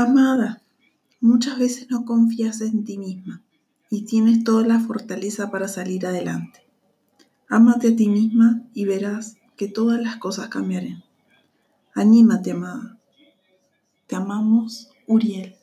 Amada, muchas veces no confías en ti misma y tienes toda la fortaleza para salir adelante. Ámate a ti misma y verás que todas las cosas cambiarán. Anímate, amada. Te amamos, Uriel.